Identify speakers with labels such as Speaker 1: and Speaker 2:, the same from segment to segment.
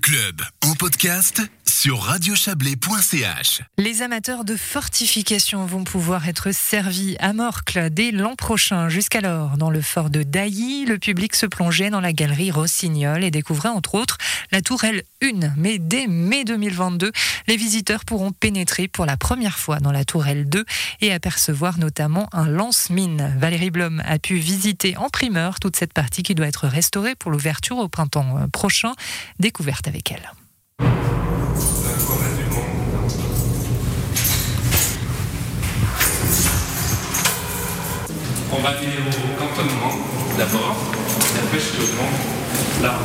Speaker 1: Club. En podcast sur radiochablais.ch.
Speaker 2: Les amateurs de fortification vont pouvoir être servis à Morcle dès l'an prochain. Jusqu'alors, dans le fort de Dailly, le public se plongeait dans la galerie Rossignol et découvrait entre autres la tourelle 1. Mais dès mai 2022, les visiteurs pourront pénétrer pour la première fois dans la tourelle 2 et apercevoir notamment un lance-mine. Valérie Blom a pu visiter en primeur toute cette partie qui doit être restaurée pour l'ouverture au printemps prochain. Découverte avec elle.
Speaker 3: On va aller au cantonnement d'abord, après je là.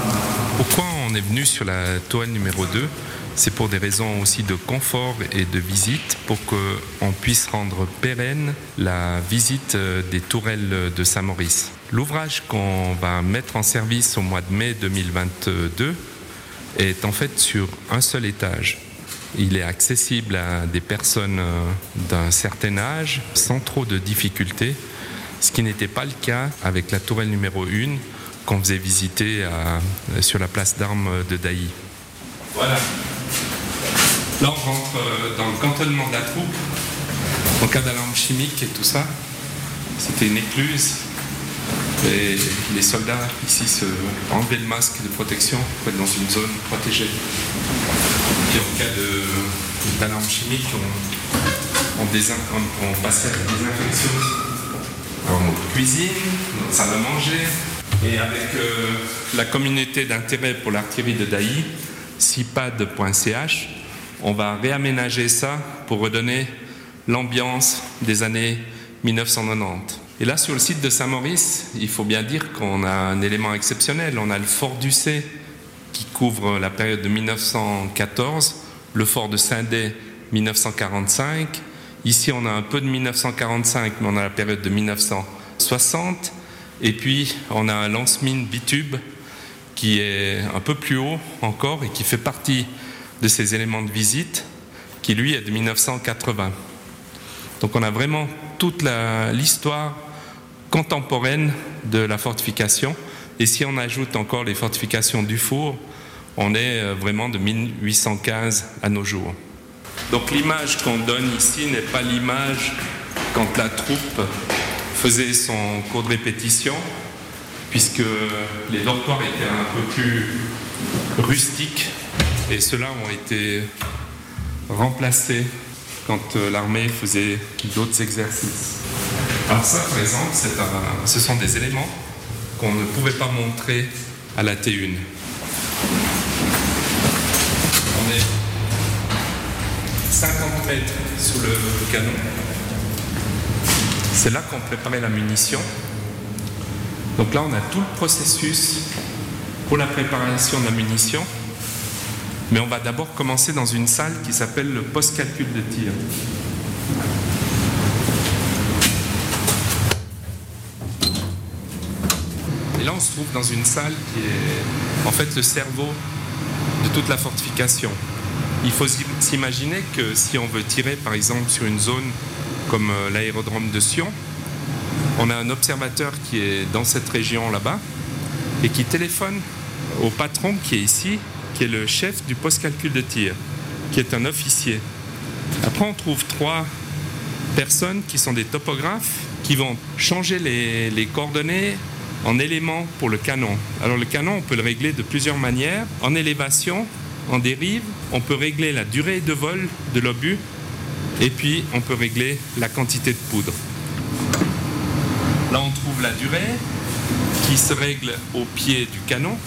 Speaker 3: Pourquoi on est venu sur la toile numéro 2 c'est pour des raisons aussi de confort et de visite, pour qu'on puisse rendre pérenne la visite des tourelles de Saint-Maurice. L'ouvrage qu'on va mettre en service au mois de mai 2022 est en fait sur un seul étage. Il est accessible à des personnes d'un certain âge sans trop de difficultés, ce qui n'était pas le cas avec la tourelle numéro 1 qu'on faisait visiter sur la place d'armes de Dailly. Voilà. Là, on rentre dans le cantonnement de la troupe, en cas d'alarme chimique et tout ça. C'était une écluse. Les soldats ici se enlevaient le masque de protection pour être dans une zone protégée. Et en cas d'alarme chimique, on, on, on, passait à la désinfection dans notre cuisine, notre salle à manger. Et avec euh, la communauté d'intérêt pour l'artillerie de Daï, cipad.ch, on va réaménager ça pour redonner l'ambiance des années 1990. Et là, sur le site de Saint-Maurice, il faut bien dire qu'on a un élément exceptionnel. On a le fort du C qui couvre la période de 1914, le fort de Saint-Dé 1945. Ici, on a un peu de 1945, mais on a la période de 1960. Et puis, on a un lance-mine bitube qui est un peu plus haut encore et qui fait partie de ces éléments de visite, qui lui est de 1980. Donc on a vraiment toute l'histoire contemporaine de la fortification. Et si on ajoute encore les fortifications du four, on est euh, vraiment de 1815 à nos jours. Donc l'image qu'on donne ici n'est pas l'image quand la troupe faisait son cours de répétition, puisque les dortoirs étaient un peu plus rustiques et ceux-là ont été remplacés quand euh, l'armée faisait d'autres exercices. Alors ça, par exemple, ce sont des éléments qu'on ne pouvait pas montrer à la T1. On est 50 mètres sous le canon. C'est là qu'on préparait la munition. Donc là, on a tout le processus pour la préparation de la munition. Mais on va d'abord commencer dans une salle qui s'appelle le post-calcul de tir. Et là, on se trouve dans une salle qui est en fait le cerveau de toute la fortification. Il faut s'imaginer que si on veut tirer par exemple sur une zone comme euh, l'aérodrome de Sion, on a un observateur qui est dans cette région là-bas et qui téléphone au patron qui est ici qui est le chef du post-calcul de tir, qui est un officier. Après, on trouve trois personnes qui sont des topographes qui vont changer les, coordonnées en éléments pour le canon. Alors le canon, on peut le régler de plusieurs manières. En élévation, en dérive, on peut régler la durée de vol de l'obus et puis on peut régler la quantité de poudre. Là, on trouve la durée qui se règle au pied du canon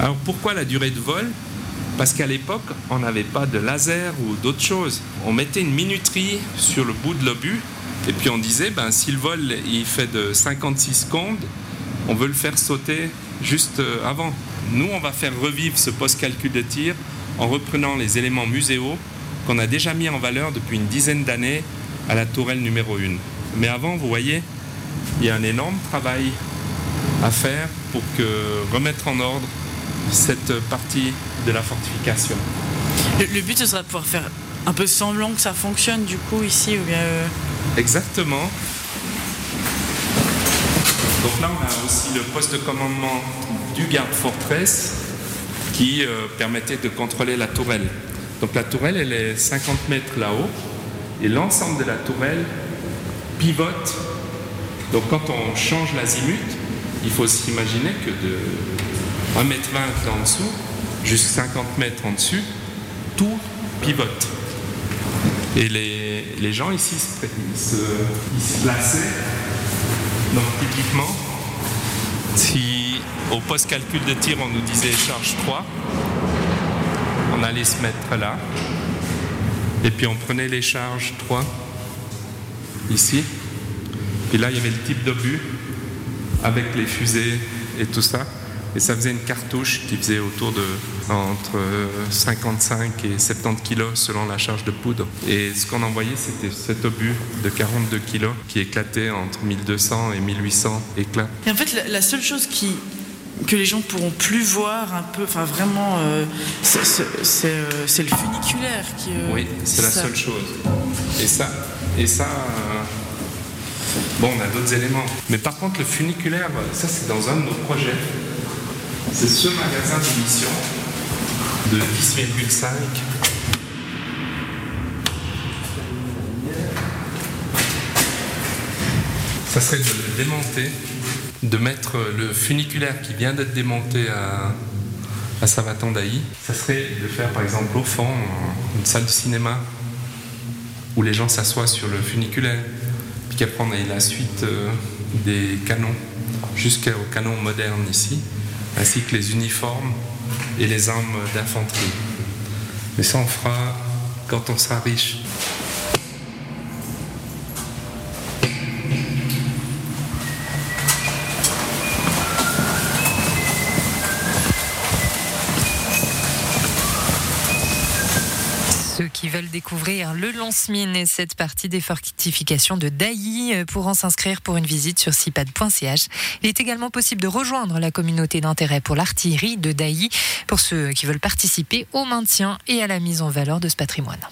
Speaker 3: alors pourquoi la durée de vol? Parce qu'à l'époque, on n'avait pas de laser ou d'autres choses. On mettait une minuterie sur le bout de l'obus et puis on disait, ben, si le vol il fait de 56 secondes, on veut le faire sauter juste euh, avant. Nous, on va faire revivre ce post-calcul de tir en reprenant les éléments muséaux qu'on a déjà mis en valeur depuis une dizaine d'années à la tourelle numéro 1. Mais avant, vous voyez, il y a un énorme travail à faire pour que remettre en ordre cette partie de la fortification.
Speaker 4: Le, but, ce sera de pouvoir faire un peu semblant que ça fonctionne du coup ici ou bien... Euh,
Speaker 3: Exactement. Donc là, on a aussi le poste de commandement du garde-forteresse qui euh, permettait de contrôler la tourelle. Donc la tourelle, elle est 50 mètres là-haut et l'ensemble de la tourelle pivote. Donc quand on change l'azimut, il faut s'imaginer que de 1 m 20 là en dessous jusqu'à 50 mètres en dessus, tout pivote. Et les, les gens ici se, ils se plaçaient. Donc typiquement, si au post calcul de tir on nous disait charge 3, on allait se mettre là. Et puis on prenait les charges 3 ici. Puis là il y avait le type d'obus avec les fusées et tout ça. Et ça faisait une cartouche qui faisait autour de entre 55 et 70 kilos selon la charge de poudre. Et ce qu'on envoyait, c'était cet obus de 42 kilos qui éclatait entre 1200 et 1800 éclats.
Speaker 4: Et en fait, la, la seule chose qui, que les gens pourront plus voir un peu, enfin vraiment, euh, c'est euh, le funiculaire qui. Euh,
Speaker 3: oui, c'est la seule chose. Et ça, et ça. euh, Bon, on a d'autres éléments. Mais par contre, le funiculaire, ça c'est dans un de nos projets. C'est ce magasin d'émission de 10,5. Ça serait de le démonter, de mettre le funiculaire qui vient d'être démonté à, à Savaton-Dailly. Ça serait de faire par exemple au fond une salle de cinéma où les gens s'assoient sur le funiculaire, puis qu'après on ait la suite euh, des canons jusqu'au canon moderne ici, ainsi que les uniformes et les armes d'infanterie. Mais ça on fera quand on sera riche.
Speaker 2: Veulent découvrir le lance-mine et cette partie des fortifications de Dailly euh, pourront s'inscrire pour une visite sur cipad.ch. Il est également possible de rejoindre la communauté d'intérêt pour l'artillerie de Dailly pour ceux qui veulent participer au maintien et à la mise en valeur de ce patrimoine.